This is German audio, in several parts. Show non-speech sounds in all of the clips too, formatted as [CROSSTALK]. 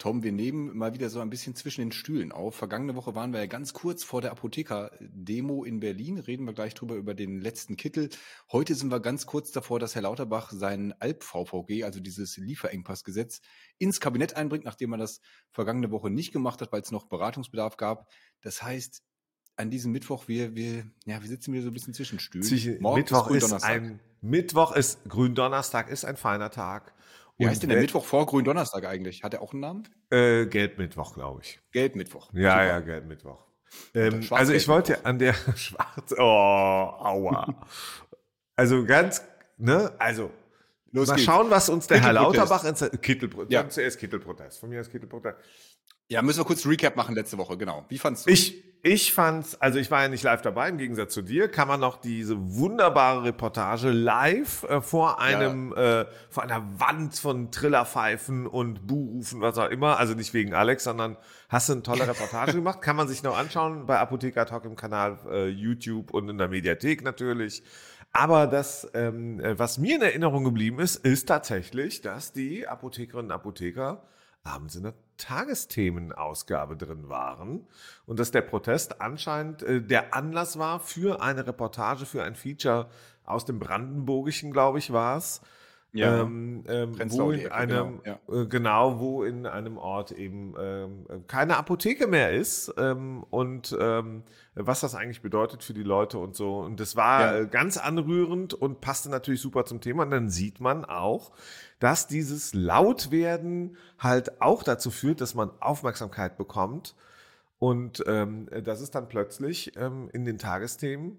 Tom, wir nehmen mal wieder so ein bisschen zwischen den Stühlen auf. Vergangene Woche waren wir ja ganz kurz vor der Apotheker-Demo in Berlin. Reden wir gleich drüber über den letzten Kittel. Heute sind wir ganz kurz davor, dass Herr Lauterbach sein Alp-VVG, also dieses Lieferengpassgesetz, ins Kabinett einbringt, nachdem er das vergangene Woche nicht gemacht hat, weil es noch Beratungsbedarf gab. Das heißt, an diesem Mittwoch, wir, wir, ja, wir sitzen wieder so ein bisschen zwischen Stühlen. Zwischen, Mittwoch ist, ist ein, Mittwoch ist Gründonnerstag, ist ein feiner Tag. Wie heißt denn der Mittwoch vor Gründonnerstag eigentlich? Hat er auch einen Namen? Äh, Gelbmittwoch, glaube ich. Gelbmittwoch. Ja, Super. ja, Gelbmittwoch. Ähm, also ich wollte an der [LAUGHS] Schwarz. Oh, aua. also ganz, ne, also Los mal geht's. schauen, was uns der Herr Lauterbach ins Kittelprotest. Ja. Zuerst Kittelprotest. Von mir ist Kittelprotest. Ja, müssen wir kurz Recap machen letzte Woche, genau. Wie fandst du? Ich, ich fand's, also ich war ja nicht live dabei, im Gegensatz zu dir, kann man noch diese wunderbare Reportage live äh, vor einem, ja. äh, vor einer Wand von Trillerpfeifen und Buhrufen, was auch immer, also nicht wegen Alex, sondern hast du eine tolle [LAUGHS] Reportage gemacht, kann man sich noch anschauen bei Apotheker Talk im Kanal äh, YouTube und in der Mediathek natürlich. Aber das, ähm, äh, was mir in Erinnerung geblieben ist, ist tatsächlich, dass die Apothekerinnen und Apotheker abends in der Tagesthemenausgabe drin waren und dass der Protest anscheinend äh, der Anlass war für eine Reportage, für ein Feature aus dem Brandenburgischen, glaube ich, war es. Ja, ähm, ähm, wo in einem, genau, ja. äh, genau, wo in einem Ort eben ähm, keine Apotheke mehr ist ähm, und ähm, was das eigentlich bedeutet für die Leute und so. Und das war ja. äh, ganz anrührend und passte natürlich super zum Thema. Und dann sieht man auch, dass dieses Lautwerden halt auch dazu führt, dass man Aufmerksamkeit bekommt. Und ähm, das ist dann plötzlich in den Tagesthemen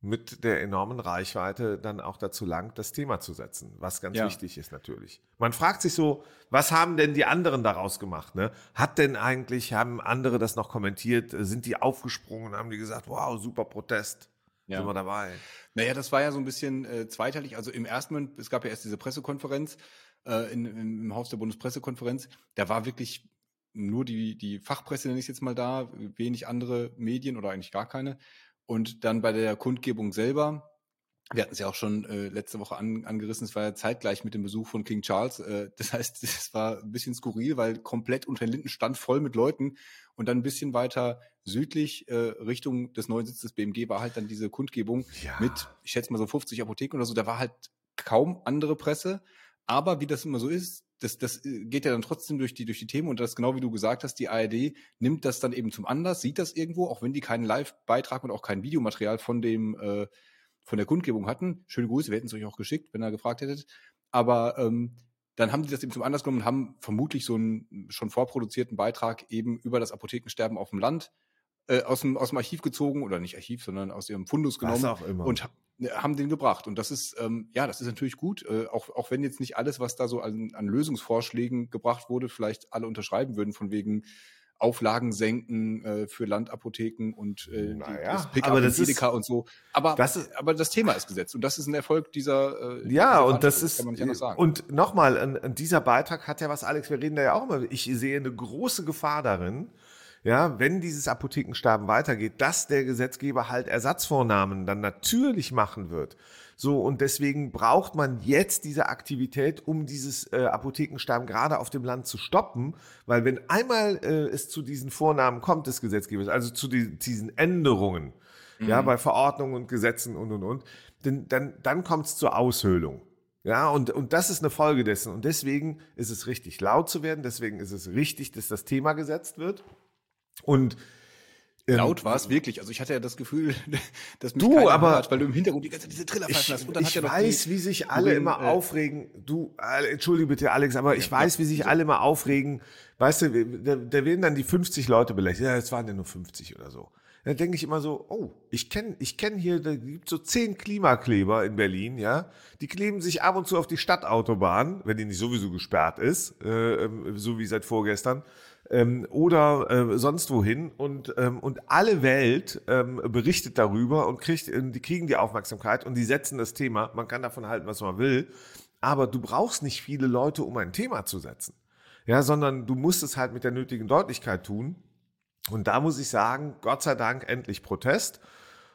mit der enormen Reichweite dann auch dazu langt, das Thema zu setzen, was ganz ja. wichtig ist natürlich. Man fragt sich so, was haben denn die anderen daraus gemacht? Ne? Hat denn eigentlich, haben andere das noch kommentiert, sind die aufgesprungen, haben die gesagt, wow, super Protest, ja. sind wir dabei? Naja, das war ja so ein bisschen äh, zweiteilig. Also im ersten Moment, es gab ja erst diese Pressekonferenz äh, in, im Haus der Bundespressekonferenz, da war wirklich nur die, die Fachpresse, nenne ich jetzt mal da, wenig andere Medien oder eigentlich gar keine. Und dann bei der Kundgebung selber, wir hatten es ja auch schon äh, letzte Woche an, angerissen, es war ja zeitgleich mit dem Besuch von King Charles. Äh, [LAUGHS] das heißt, es war ein bisschen skurril, weil komplett unter den Linden stand voll mit Leuten und dann ein bisschen weiter südlich äh, Richtung des neuen Sitzes BMG war halt dann diese Kundgebung ja. mit, ich schätze mal so 50 Apotheken oder so. Da war halt kaum andere Presse. Aber wie das immer so ist, das, das äh, geht ja dann trotzdem durch die, durch die Themen und das genau wie du gesagt hast, die ARD nimmt das dann eben zum Anlass, sieht das irgendwo, auch wenn die keinen Live-Beitrag und auch kein Videomaterial von dem, äh, von der Kundgebung hatten. Schöne Grüße, wir hätten es euch auch geschickt, wenn ihr gefragt hättet. Aber ähm, dann haben die das eben zum Anlass genommen und haben vermutlich so einen schon vorproduzierten Beitrag eben über das Apothekensterben auf dem Land äh, aus, dem, aus dem Archiv gezogen oder nicht Archiv, sondern aus ihrem Fundus genommen Was auch immer. und haben den gebracht. Und das ist, ähm, ja, das ist natürlich gut, äh, auch, auch wenn jetzt nicht alles, was da so an, an Lösungsvorschlägen gebracht wurde, vielleicht alle unterschreiben würden, von wegen Auflagen senken äh, für Landapotheken und äh, naja, das Pickup aber das ist, und so. Aber das, ist, aber das Thema ist gesetzt und das ist ein Erfolg dieser. Äh, ja, dieser und das ist. Kann man nicht anders sagen. Und nochmal, an, dieser Beitrag hat ja was, Alex, wir reden da ja auch immer. Ich sehe eine große Gefahr darin, ja, wenn dieses Apothekensterben weitergeht, dass der Gesetzgeber halt Ersatzvornahmen dann natürlich machen wird. So, und deswegen braucht man jetzt diese Aktivität, um dieses äh, Apothekensterben gerade auf dem Land zu stoppen, weil wenn einmal äh, es zu diesen Vornamen kommt des Gesetzgebers, also zu die, diesen Änderungen, mhm. ja, bei Verordnungen und Gesetzen und und und, denn, dann, dann kommt es zur Aushöhlung. Ja, und, und das ist eine Folge dessen. Und deswegen ist es richtig, laut zu werden. Deswegen ist es richtig, dass das Thema gesetzt wird. Und ähm, Laut war es wirklich. Also ich hatte ja das Gefühl, [LAUGHS] dass mich du, aber hört, weil du im Hintergrund die ganze Zeit diese Triller pfeifen hast. Und dann ich hat weiß, die, wie sich alle immer äh, aufregen. Du, äh, entschuldige bitte, Alex, aber ja, ich weiß, ja, wie sich so. alle immer aufregen. Weißt du, da, da werden dann die 50 Leute belächelt. Ja, es waren ja nur 50 oder so. Da denke ich immer so, oh, ich kenne ich kenn hier, da gibt so zehn Klimakleber in Berlin, ja. Die kleben sich ab und zu auf die Stadtautobahn, wenn die nicht sowieso gesperrt ist, äh, ähm, so wie seit vorgestern ähm, oder äh, sonst wohin und, ähm, und alle Welt ähm, berichtet darüber und kriegt, äh, die kriegen die Aufmerksamkeit und die setzen das Thema. Man kann davon halten, was man will, aber du brauchst nicht viele Leute, um ein Thema zu setzen. Ja, sondern du musst es halt mit der nötigen Deutlichkeit tun. Und da muss ich sagen, Gott sei Dank endlich Protest.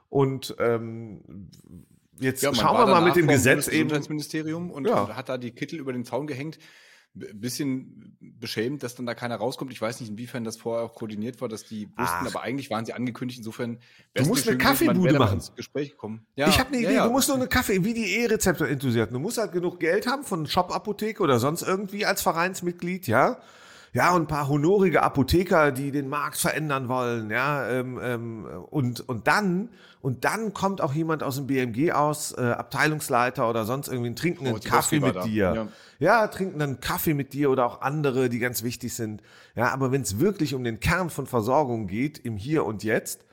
Und ähm, jetzt ja, schauen wir mal mit dem Gesetz eben. Gesundheitsministerium und, ja. und hat da die Kittel über den Zaun gehängt bisschen beschämt, dass dann da keiner rauskommt. Ich weiß nicht, inwiefern das vorher auch koordiniert war, dass die wussten, Ach. aber eigentlich waren sie angekündigt. Insofern du musst eine Kaffeebude machen. Ins Gespräch gekommen. Ja, ich habe eine Idee. Ja. Du musst nur eine Kaffee, wie die E-Rezeptor-Enthusiasten. Du musst halt genug Geld haben von Shop-Apotheke oder sonst irgendwie als Vereinsmitglied, ja. Ja, und ein paar honorige Apotheker, die den Markt verändern wollen, ja. Ähm, ähm, und, und dann und dann kommt auch jemand aus dem BMG aus, äh, Abteilungsleiter oder sonst irgendwie, trinken einen oh, Kaffee mit da. dir. Ja. ja, trinken einen Kaffee mit dir oder auch andere, die ganz wichtig sind. Ja, aber wenn es wirklich um den Kern von Versorgung geht, im Hier und Jetzt,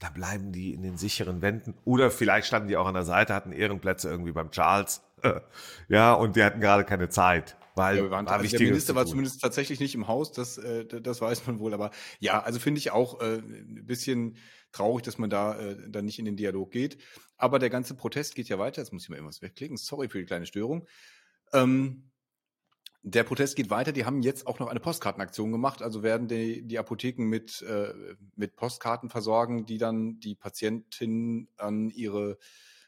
da bleiben die in den sicheren Wänden. Oder vielleicht standen die auch an der Seite, hatten Ehrenplätze irgendwie beim Charles. [LAUGHS] ja, und die hatten gerade keine Zeit. Weil ja, wir waren, war also der Minister war zumindest tatsächlich nicht im Haus, das, äh, das weiß man wohl. Aber ja, also finde ich auch äh, ein bisschen traurig, dass man da äh, dann nicht in den Dialog geht. Aber der ganze Protest geht ja weiter. Jetzt muss ich mal irgendwas wegklicken. Sorry für die kleine Störung. Ähm, der Protest geht weiter. Die haben jetzt auch noch eine Postkartenaktion gemacht. Also werden die, die Apotheken mit, äh, mit Postkarten versorgen, die dann die Patientinnen an ihre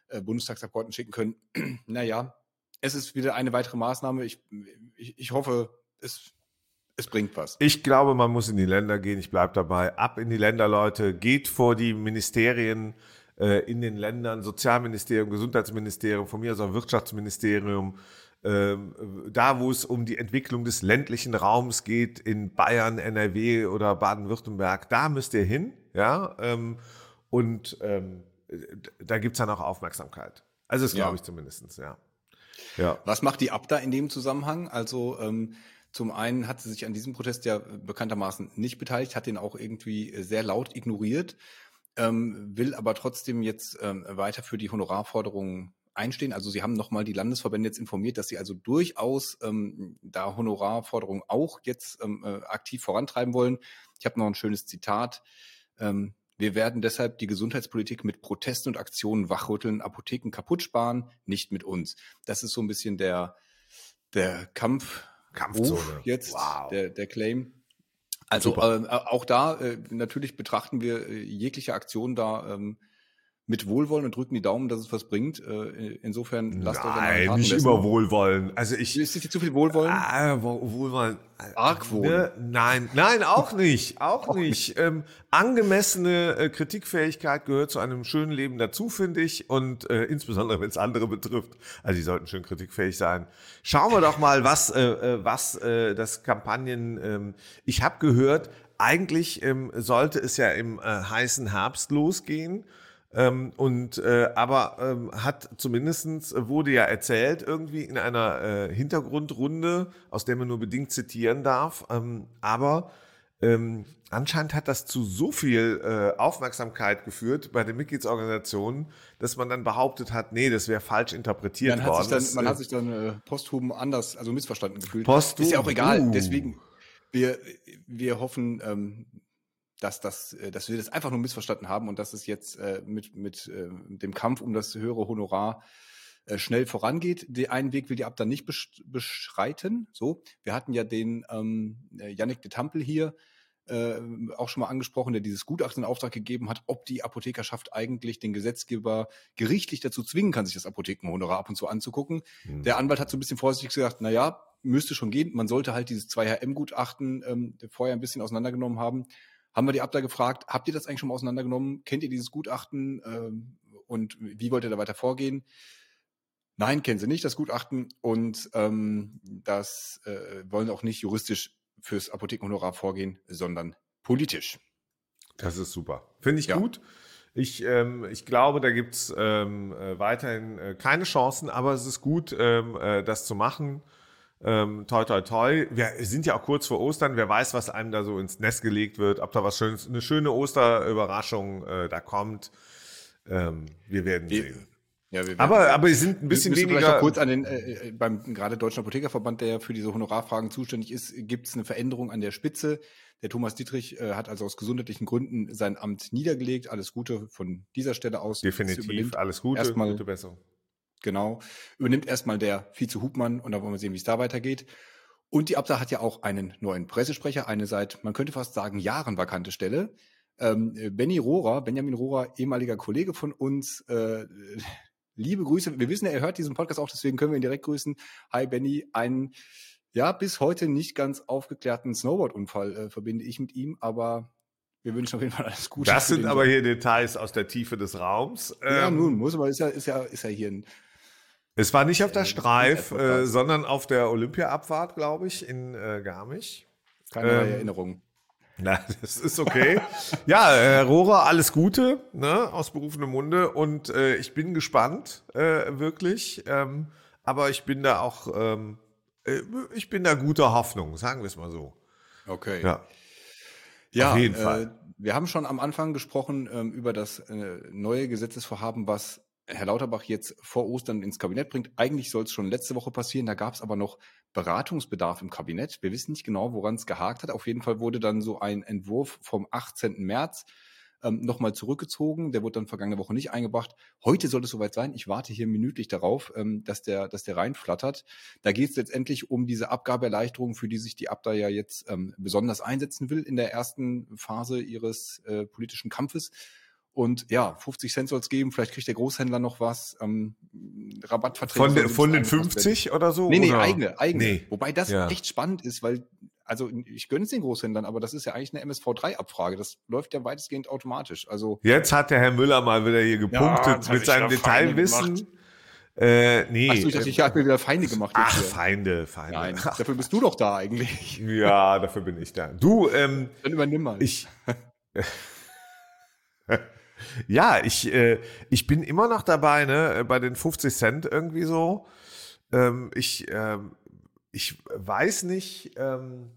äh, Bundestagsabgeordneten schicken können. [CLEARS THROAT] naja, es ist wieder eine weitere Maßnahme. Ich, ich, ich hoffe, es es bringt was. Ich glaube, man muss in die Länder gehen. Ich bleibe dabei. Ab in die Länder, Leute. Geht vor die Ministerien äh, in den Ländern, Sozialministerium, Gesundheitsministerium, von mir aus auch Wirtschaftsministerium. Ähm, da, wo es um die Entwicklung des ländlichen Raums geht, in Bayern, NRW oder Baden-Württemberg, da müsst ihr hin. Ja, ähm, und ähm, da gibt es dann auch Aufmerksamkeit. Also das glaube ja. ich zumindest, ja. Ja. Was macht die Abda in dem Zusammenhang? Also ähm, zum einen hat sie sich an diesem Protest ja bekanntermaßen nicht beteiligt, hat den auch irgendwie äh, sehr laut ignoriert, ähm, will aber trotzdem jetzt ähm, weiter für die Honorarforderungen einstehen. Also sie haben nochmal die Landesverbände jetzt informiert, dass sie also durchaus ähm, da Honorarforderungen auch jetzt ähm, äh, aktiv vorantreiben wollen. Ich habe noch ein schönes Zitat. Ähm, wir werden deshalb die Gesundheitspolitik mit Protesten und Aktionen wachrütteln, Apotheken kaputt sparen, nicht mit uns. Das ist so ein bisschen der, der Kampf Kampfzone. Jetzt, wow. der, der Claim. Also äh, auch da äh, natürlich betrachten wir äh, jegliche Aktion da ähm, mit Wohlwollen und drücken die Daumen, dass es was bringt. Äh, insofern lasst euch Nein, nicht immer Wohlwollen. Also ich ist das zu viel Wohlwollen? Ah, Wohlwollen. Argwohn. Ne? Nein, nein, auch nicht, auch, auch nicht. Ähm, angemessene äh, Kritikfähigkeit gehört zu einem schönen Leben dazu, finde ich, und äh, insbesondere wenn es andere betrifft. Also die sollten schön kritikfähig sein. Schauen wir doch mal, was äh, äh was äh, das Kampagnen. Ähm, ich habe gehört, eigentlich ähm, sollte es ja im äh, heißen Herbst losgehen. Ähm, und äh, aber ähm, hat zumindestens wurde ja erzählt irgendwie in einer äh, Hintergrundrunde, aus der man nur bedingt zitieren darf. Ähm, aber ähm, anscheinend hat das zu so viel äh, Aufmerksamkeit geführt bei den Mitgliedsorganisationen, dass man dann behauptet hat, nee, das wäre falsch interpretiert man worden. Dann, man hat sich dann äh, posthum anders, also missverstanden gefühlt. Posthum, ist ja auch egal. Uh. Deswegen wir wir hoffen, ähm, dass, das, äh, dass wir das einfach nur missverstanden haben und dass es jetzt äh, mit, mit äh, dem Kampf um das höhere Honorar äh, schnell vorangeht. Den einen Weg will die Abda nicht beschreiten. So, wir hatten ja den ähm, Yannick de Tampel hier äh, auch schon mal angesprochen, der dieses Gutachten in Auftrag gegeben hat, ob die Apothekerschaft eigentlich den Gesetzgeber gerichtlich dazu zwingen kann, sich das Apothekenhonorar ab und zu anzugucken. Mhm. Der Anwalt hat so ein bisschen vorsichtig gesagt, na ja, müsste schon gehen. Man sollte halt dieses 2HM-Gutachten ähm, vorher ein bisschen auseinandergenommen haben haben wir die Abda gefragt, habt ihr das eigentlich schon mal auseinandergenommen? Kennt ihr dieses Gutachten ähm, und wie wollt ihr da weiter vorgehen? Nein, kennen sie nicht, das Gutachten. Und ähm, das äh, wollen auch nicht juristisch fürs Apothekenhonorar vorgehen, sondern politisch. Das ist super. Finde ich ja. gut. Ich, ähm, ich glaube, da gibt's ähm, äh, weiterhin äh, keine Chancen, aber es ist gut, ähm, äh, das zu machen. Ähm, toi, toi, toi. Wir sind ja auch kurz vor Ostern. Wer weiß, was einem da so ins Nest gelegt wird, ob da was Schönes, eine schöne Osterüberraschung äh, da kommt. Ähm, wir werden wir, sehen. Ja, wir, aber, wir, aber sie sind ein bisschen weniger. Vielleicht auch kurz an den, äh, äh, beim gerade Deutschen Apothekerverband, der ja für diese Honorarfragen zuständig ist, gibt es eine Veränderung an der Spitze. Der Thomas Dietrich äh, hat also aus gesundheitlichen Gründen sein Amt niedergelegt. Alles Gute von dieser Stelle aus. Definitiv, alles Gute, erstmal, gute Besserung. Genau. Übernimmt erstmal der Vize Hubmann und dann wollen wir sehen, wie es da weitergeht. Und die Abda hat ja auch einen neuen Pressesprecher, eine seit, man könnte fast sagen, Jahren vakante Stelle. Ähm, Benny Rohrer, Benjamin Rohrer, ehemaliger Kollege von uns, äh, [LAUGHS] liebe Grüße. Wir wissen, er hört diesen Podcast auch, deswegen können wir ihn direkt grüßen. Hi Benny, einen ja bis heute nicht ganz aufgeklärten Snowboard-Unfall äh, verbinde ich mit ihm, aber wir wünschen auf jeden Fall alles Gute. Das sind aber hier Details aus der Tiefe des Raums. Ja, ähm, nun muss man, ist ja, ist ja, ist ja hier ein. Es war nicht auf der äh, Streif, äh, sondern auf der Olympia-Abfahrt, glaube ich, in äh, Garmisch. Keine ähm, Erinnerung. Na, [LAUGHS] das ist okay. ja, Herr Rohrer, alles Gute, ne, aus berufenem Munde. Und äh, ich bin gespannt, äh, wirklich. Ähm, aber ich bin da auch, ähm, äh, ich bin da guter Hoffnung, sagen wir es mal so. Okay. Ja. Ja, Auf jeden Fall. Äh, wir haben schon am Anfang gesprochen ähm, über das äh, neue Gesetzesvorhaben, was Herr Lauterbach jetzt vor Ostern ins Kabinett bringt. Eigentlich soll es schon letzte Woche passieren. Da gab es aber noch Beratungsbedarf im Kabinett. Wir wissen nicht genau, woran es gehakt hat. Auf jeden Fall wurde dann so ein Entwurf vom 18. März ähm, nochmal zurückgezogen. Der wurde dann vergangene Woche nicht eingebracht. Heute soll es soweit sein. Ich warte hier minütlich darauf, ähm, dass, der, dass der reinflattert. Da geht es letztendlich um diese Abgabeerleichterung, für die sich die Abda ja jetzt ähm, besonders einsetzen will in der ersten Phase ihres äh, politischen Kampfes. Und ja, 50 Cent soll es geben, vielleicht kriegt der Großhändler noch was. Ähm, Rabattverträge. Von, de, von den 50 oder so? Nee, nee, oder? eigene, eigene. Nee. Wobei das ja. echt spannend ist, weil, also ich gönne es den Großhändlern, aber das ist ja eigentlich eine MSV3-Abfrage. Das läuft ja weitestgehend automatisch. Also Jetzt hat der Herr Müller mal wieder hier gepunktet ja, mit seinem Detailwissen. Äh, nee. Ach so, ich dachte, ich habe mir wieder Feinde gemacht. Ach, hier. Feinde, Feinde. Nein, [LAUGHS] dafür bist du doch da eigentlich. Ja, dafür bin ich da. Du, ähm. Dann übernimm mal. Ich. [LAUGHS] Ja, ich, äh, ich bin immer noch dabei, ne, äh, bei den 50 Cent irgendwie so. Ähm, ich, ähm, ich weiß nicht, ähm,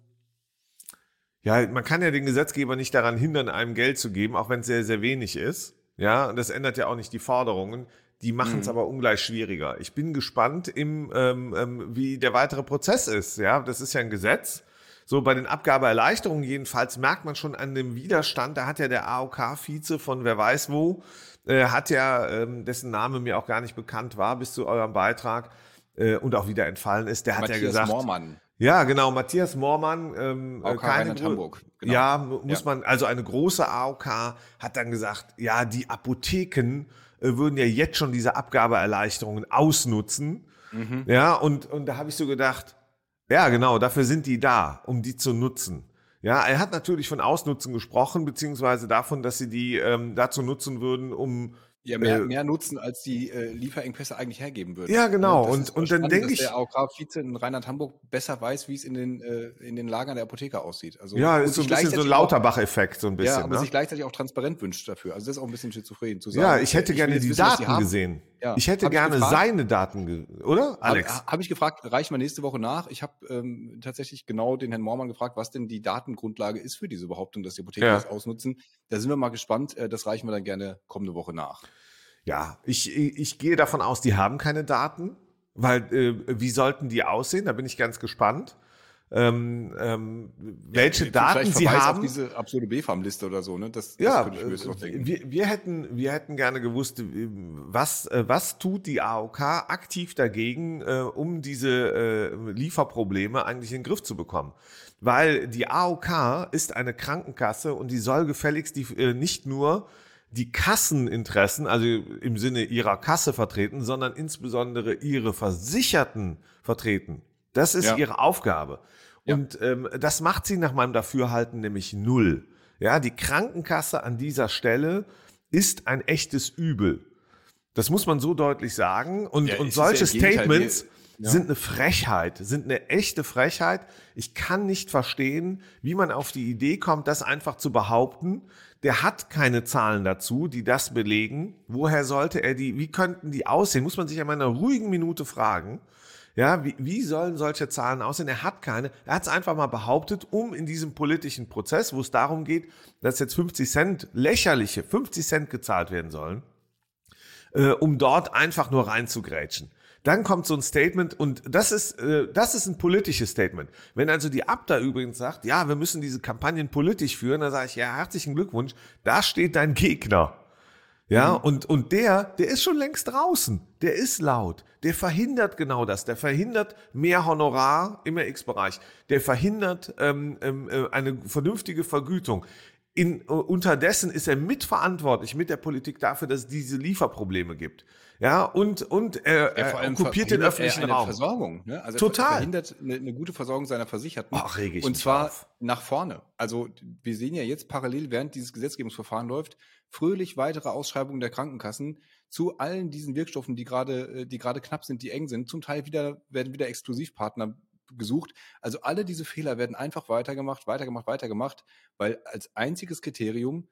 ja, man kann ja den Gesetzgeber nicht daran hindern, einem Geld zu geben, auch wenn es sehr, sehr wenig ist. Ja, und das ändert ja auch nicht die Forderungen. Die machen es mhm. aber ungleich schwieriger. Ich bin gespannt, im, ähm, ähm, wie der weitere Prozess ist. Ja, das ist ja ein Gesetz. So bei den Abgabeerleichterungen jedenfalls merkt man schon an dem Widerstand, da hat ja der AOK-Vize von wer weiß wo, äh, hat ja, ähm, dessen Name mir auch gar nicht bekannt war bis zu eurem Beitrag äh, und auch wieder entfallen ist, der Matthias hat ja gesagt. Moormann. Ja, genau, Matthias Moormann. Ähm, AOK keine, Hamburg. Genau. Ja, muss ja. man, also eine große AOK hat dann gesagt, ja, die Apotheken äh, würden ja jetzt schon diese Abgabeerleichterungen ausnutzen. Mhm. Ja, und, und da habe ich so gedacht, ja, genau, dafür sind die da, um die zu nutzen. Ja, er hat natürlich von Ausnutzen gesprochen, beziehungsweise davon, dass sie die ähm, dazu nutzen würden, um ja, mehr, äh, mehr nutzen, als die äh, Lieferengpässe eigentlich hergeben würden. Ja, genau. Und, und, und dann denke ich. Dass der AOK-Vize in Rheinland-Hamburg besser weiß, wie es in den, äh, in den Lagern der Apotheker aussieht. Also, ja, ist so ein bisschen so ein Lauterbach-Effekt, so ein bisschen. Ja, aber ne? sich gleichzeitig auch transparent wünscht dafür. Also das ist auch ein bisschen schizophren zu sagen. Ja, ich hätte gerne die wissen, Daten gesehen. Ja. Ich hätte Hab gerne ich seine Daten, oder, Alex? Habe hab ich gefragt, reichen wir nächste Woche nach. Ich habe ähm, tatsächlich genau den Herrn Mormann gefragt, was denn die Datengrundlage ist für diese Behauptung, dass die Apotheker ja. das ausnutzen. Da sind wir mal gespannt. Äh, das reichen wir dann gerne kommende Woche nach. Ja, ich, ich gehe davon aus, die haben keine Daten, weil äh, wie sollten die aussehen? Da bin ich ganz gespannt. Ähm, ähm, welche ja, Daten sie haben. Auf diese absurde BFAM-Liste oder so, ne? Das, ja, das äh, wir, wir, hätten, wir hätten gerne gewusst, äh, was, äh, was tut die AOK aktiv dagegen, äh, um diese äh, Lieferprobleme eigentlich in den Griff zu bekommen. Weil die AOK ist eine Krankenkasse und die soll gefälligst die, äh, nicht nur die Kasseninteressen, also im Sinne ihrer Kasse vertreten, sondern insbesondere ihre Versicherten vertreten. Das ist ja. ihre Aufgabe. Ja. Und ähm, das macht sie nach meinem Dafürhalten nämlich null. Ja, die Krankenkasse an dieser Stelle ist ein echtes Übel. Das muss man so deutlich sagen. Und, ja, und solche Statements ja. sind eine Frechheit, sind eine echte Frechheit. Ich kann nicht verstehen, wie man auf die Idee kommt, das einfach zu behaupten. Der hat keine Zahlen dazu, die das belegen. Woher sollte er die, wie könnten die aussehen? Muss man sich an einer ruhigen Minute fragen. Ja, wie, wie sollen solche Zahlen aussehen? Er hat keine. Er hat es einfach mal behauptet, um in diesem politischen Prozess, wo es darum geht, dass jetzt 50 Cent, lächerliche 50 Cent gezahlt werden sollen, äh, um dort einfach nur reinzugrätschen. Dann kommt so ein Statement und das ist, äh, das ist ein politisches Statement. Wenn also die Abda übrigens sagt, ja, wir müssen diese Kampagnen politisch führen, dann sage ich, ja, herzlichen Glückwunsch, da steht dein Gegner. Ja, mhm. und, und der, der ist schon längst draußen. Der ist laut. Der verhindert genau das. Der verhindert mehr Honorar im X-Bereich. Der verhindert ähm, ähm, äh, eine vernünftige Vergütung. In, uh, unterdessen ist er mitverantwortlich mit der Politik dafür, dass es diese Lieferprobleme gibt. Ja, und, und er, ja, er okkupiert den öffentlichen Raum. Versorgung, ne? Also Total. Er verhindert eine, eine, gute Versorgung seiner Versicherten. Ach, reg ich und zwar auf. nach vorne. Also wir sehen ja jetzt parallel, während dieses Gesetzgebungsverfahren läuft, fröhlich weitere Ausschreibungen der Krankenkassen zu allen diesen Wirkstoffen, die gerade, äh, die gerade knapp sind, die eng sind. Zum Teil wieder, werden wieder Exklusivpartner gesucht. Also alle diese Fehler werden einfach weitergemacht, weitergemacht, weitergemacht, weil als einziges Kriterium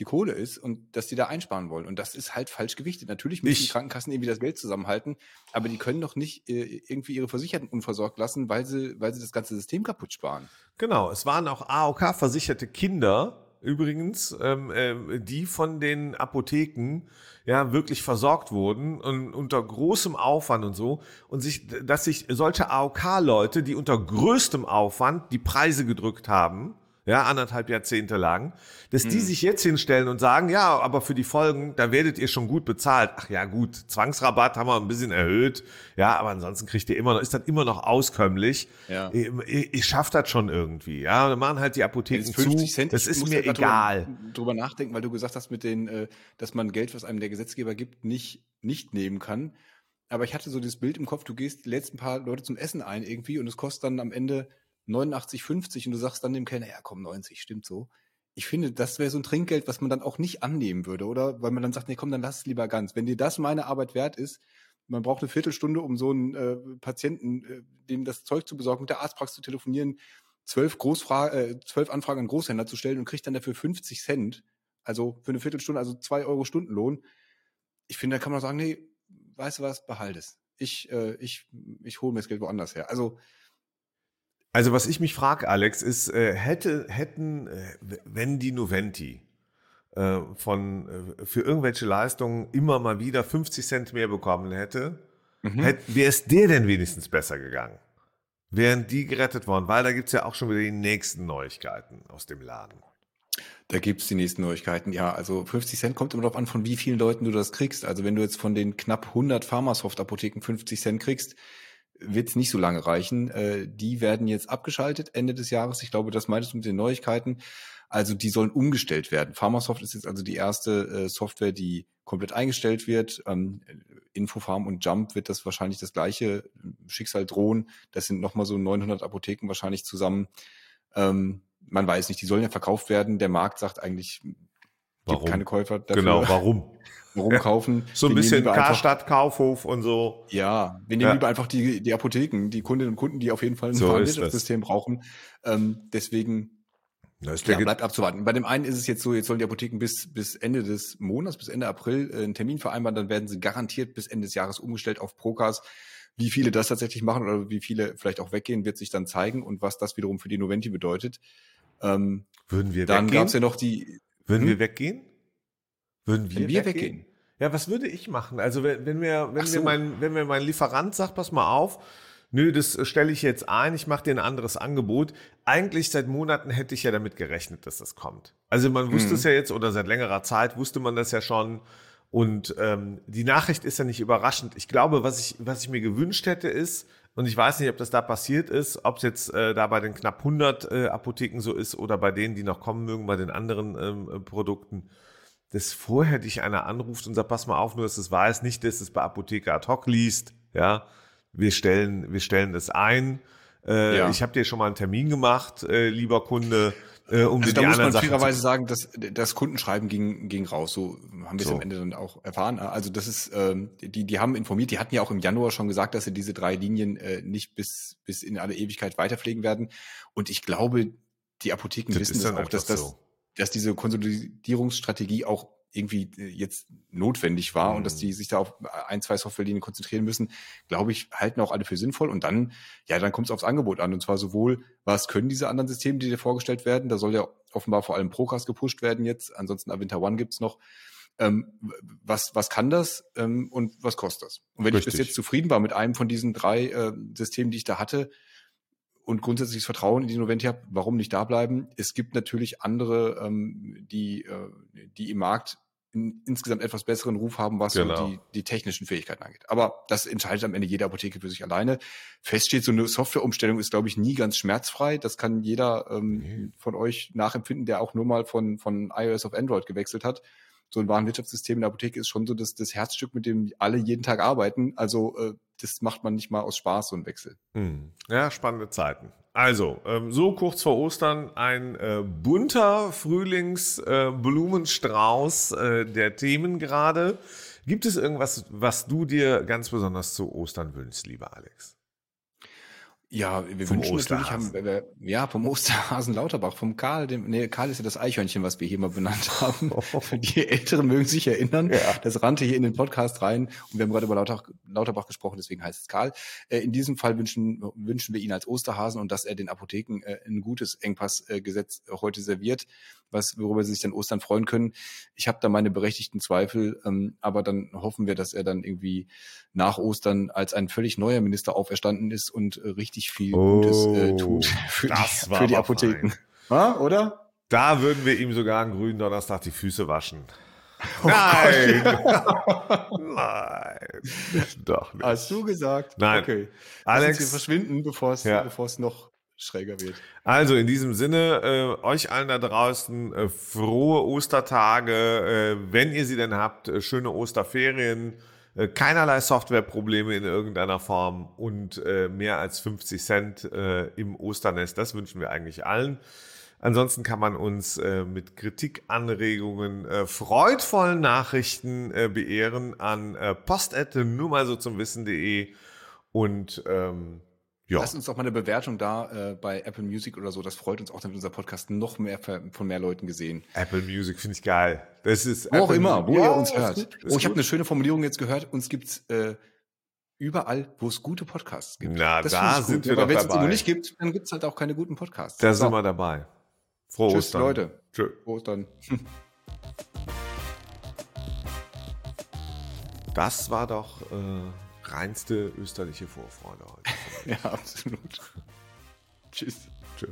die Kohle ist und dass die da einsparen wollen. Und das ist halt falsch gewichtet. Natürlich müssen ich. die Krankenkassen irgendwie das Geld zusammenhalten, aber die können doch nicht äh, irgendwie ihre Versicherten unversorgt lassen, weil sie, weil sie das ganze System kaputt sparen. Genau, es waren auch AOK-versicherte Kinder, übrigens, ähm, äh, die von den Apotheken ja wirklich versorgt wurden und unter großem Aufwand und so. Und sich, dass sich solche AOK-Leute, die unter größtem Aufwand die Preise gedrückt haben, ja, anderthalb Jahrzehnte lang, dass die mhm. sich jetzt hinstellen und sagen, ja, aber für die Folgen, da werdet ihr schon gut bezahlt. Ach ja, gut, Zwangsrabatt haben wir ein bisschen erhöht, ja, aber ansonsten kriegt ihr immer noch, ist das immer noch auskömmlich. Ja. Ich, ich, ich schaff das schon irgendwie, ja, dann machen halt die Apotheken zu. Cent, das ist mir egal. Drüber, drüber nachdenken, weil du gesagt hast, mit den, äh, dass man Geld, was einem der Gesetzgeber gibt, nicht, nicht nehmen kann. Aber ich hatte so das Bild im Kopf, du gehst die letzten paar Leute zum Essen ein irgendwie und es kostet dann am Ende 89,50 und du sagst dann dem Kellner, ja komm, 90, stimmt so. Ich finde, das wäre so ein Trinkgeld, was man dann auch nicht annehmen würde, oder? Weil man dann sagt, nee, komm, dann lass es lieber ganz. Wenn dir das meine Arbeit wert ist, man braucht eine Viertelstunde, um so einen äh, Patienten, äh, dem das Zeug zu besorgen, mit der Arztpraxis zu telefonieren, zwölf, Großfra äh, zwölf Anfragen an Großhändler zu stellen und kriegt dann dafür 50 Cent, also für eine Viertelstunde, also zwei Euro Stundenlohn. Ich finde, da kann man sagen, nee, weißt du was, behalt es. Ich, äh, ich, ich hole mir das Geld woanders her. Also also was ich mich frage, Alex, ist, äh, hätte, hätten, äh, wenn die Noventi äh, von, äh, für irgendwelche Leistungen immer mal wieder 50 Cent mehr bekommen hätte, mhm. hätte wäre es dir denn wenigstens besser gegangen? Wären die gerettet worden? Weil da gibt's ja auch schon wieder die nächsten Neuigkeiten aus dem Laden. Da gibt's die nächsten Neuigkeiten, ja. Also 50 Cent kommt immer darauf an, von wie vielen Leuten du das kriegst. Also wenn du jetzt von den knapp 100 Pharmasoft-Apotheken 50 Cent kriegst, wird es nicht so lange reichen. Äh, die werden jetzt abgeschaltet Ende des Jahres. Ich glaube, das meintest du mit den Neuigkeiten. Also die sollen umgestellt werden. Pharmasoft ist jetzt also die erste äh, Software, die komplett eingestellt wird. Ähm, Infofarm und Jump wird das wahrscheinlich das gleiche Schicksal drohen. Das sind nochmal so 900 Apotheken wahrscheinlich zusammen. Ähm, man weiß nicht, die sollen ja verkauft werden. Der Markt sagt eigentlich, Warum? keine Käufer dafür. Genau, warum? [LAUGHS] rumkaufen. [LAUGHS] so ein bisschen Karstadt, Kaufhof und so. Ja, wir nehmen ja. lieber einfach die, die Apotheken, die Kundinnen und Kunden, die auf jeden Fall ein so Wirtschaftssystem brauchen. Ähm, deswegen ja, bleibt abzuwarten. Bei dem einen ist es jetzt so, jetzt sollen die Apotheken bis, bis Ende des Monats, bis Ende April äh, einen Termin vereinbaren, dann werden sie garantiert bis Ende des Jahres umgestellt auf Procas. Wie viele das tatsächlich machen oder wie viele vielleicht auch weggehen, wird sich dann zeigen und was das wiederum für die Noventi bedeutet. Ähm, Würden wir dann weggehen? Dann gab es ja noch die. Würden hm? wir weggehen? Würden wir, wir weggehen? weggehen? Ja, was würde ich machen? Also wenn, wenn mir, wenn so. mir mein, wenn mir mein Lieferant sagt, pass mal auf, nö, das stelle ich jetzt ein, ich mache dir ein anderes Angebot. Eigentlich seit Monaten hätte ich ja damit gerechnet, dass das kommt. Also man wusste mhm. es ja jetzt oder seit längerer Zeit wusste man das ja schon. Und ähm, die Nachricht ist ja nicht überraschend. Ich glaube, was ich, was ich mir gewünscht hätte, ist, und ich weiß nicht, ob das da passiert ist, ob es jetzt äh, da bei den knapp 100 äh, Apotheken so ist oder bei denen, die noch kommen mögen, bei den anderen ähm, Produkten dass vorher dich einer anruft und sagt, pass mal auf, nur dass es weiß, nicht, dass es bei Apotheker ad hoc liest, ja, wir stellen, wir stellen das ein. Äh, ja. Ich habe dir schon mal einen Termin gemacht, äh, lieber Kunde, äh, um also die muss man fairerweise sagen, dass das Kundenschreiben ging, ging raus. So haben wir es so. am Ende dann auch erfahren. Also das ist, ähm, die, die haben informiert, die hatten ja auch im Januar schon gesagt, dass sie diese drei Linien äh, nicht bis, bis in alle Ewigkeit weiterpflegen werden. Und ich glaube, die Apotheken das wissen das auch, dass das, so dass diese Konsolidierungsstrategie auch irgendwie äh, jetzt notwendig war mhm. und dass die mhm. sich da auf ein, zwei Softwarelinien konzentrieren müssen, glaube ich, halten auch alle für sinnvoll. Und dann, ja, dann kommt es aufs Angebot an. Und zwar sowohl, was können diese anderen Systeme, die dir vorgestellt werden, da soll ja offenbar vor allem Procast gepusht werden jetzt, ansonsten Avinta One gibt's noch. ähm, was, was kann das ähm, und was kostet das? Und wenn Richtig. ich bis jetzt zufrieden war mit einem von diesen drei äh, Systemen, die ich da hatte, und grundsätzliches Vertrauen in die Noventi habe, warum nicht da bleiben? Es gibt natürlich andere, ähm, die, äh, die im Markt in, insgesamt etwas besseren Ruf haben, was Genau. so die, die technischen Fähigkeiten angeht. Aber das entscheidet am Ende jede Apotheke für sich alleine. Fest steht, so eine Softwareumstellung ist, glaube ich, nie ganz schmerzfrei. Das kann jeder ähm, Nee. von euch nachempfinden, der auch nur mal von, von iOS auf Android gewechselt hat. So ein Warenwirtschaftssystem in der Apotheke ist schon so das, das Herzstück, mit dem alle jeden Tag arbeiten. Also äh, das macht man nicht mal aus Spaß, so ein Wechsel. Hm. Ja, spannende Zeiten. Also, ähm, so kurz vor Ostern ein äh, bunter Frühlingsblumenstrauß äh, äh, der Themen gerade. Gibt es irgendwas, was du dir ganz besonders zu Ostern wünschst, lieber Alex? Ja, wir Vom wünschen natürlich, Osterhasen. haben, wir, ja, vom Osterhasen Lauterbach, vom Karl, dem, nee, Karl ist ja das Eichhörnchen, was wir hier mal benannt [LAUGHS] haben. Die Älteren mögen sich erinnern. Ja. Das rannte hier in den Podcast rein und wir haben gerade über Lauter, Lauterbach gesprochen, deswegen heißt es Karl. Äh, in diesem Fall wünschen, wünschen wir ihn als Osterhasen und dass er den Apotheken äh, ein gutes Engpassgesetz äh, heute serviert, was, worüber sie sich dann Ostern freuen können. Ich habe da meine berechtigten Zweifel, ähm, aber dann hoffen wir, dass er dann irgendwie nach Ostern als ein völlig neuer Minister auferstanden ist und äh, richtig viel Gutes äh, tut für Oh, das die, für die Apotheken. Ah, oder? Da würden wir ihm sogar am grünen Donnerstag die Füße waschen. Oh Nein! [LAUGHS] Nein! Doch nicht. Hast du gesagt? Nein. Okay. Lass Alex- uns hier verschwinden, bevor es, Ja. bevor es noch schräger wird. Also in diesem Sinne, äh, euch allen da draußen äh, frohe Ostertage, äh, wenn ihr sie denn habt, äh, schöne Osterferien, äh, keinerlei Softwareprobleme in irgendeiner Form und äh, mehr als 50 Cent im Osternest. Das wünschen wir eigentlich allen. Ansonsten kann man uns äh, mit Kritik, Anregungen, äh, freudvollen Nachrichten äh, beehren an äh, nur mal so zum Wissen.de und ähm, ja. Lasst uns doch mal eine Bewertung da äh, bei Apple Music oder so. Das freut uns auch, damit unser Podcast noch mehr von mehr Leuten gesehen. Apple Music finde ich geil. Das ist Wo auch immer, wo Ja, ihr uns hört. oh, ich habe eine schöne Formulierung jetzt gehört. Uns gibt's äh, überall, wo es gute Podcasts gibt. Na, Das da sind gut, wir aber wenn es irgendwo nicht gibt, dann gibt's halt auch keine guten Podcasts. Da sind wir dabei. Frohe Tschüss, Ostern. Leute. Tschö. Ostern. Das war doch äh, reinste österliche Vorfreude heute. Ja, absolut. Tschüss. Tschö.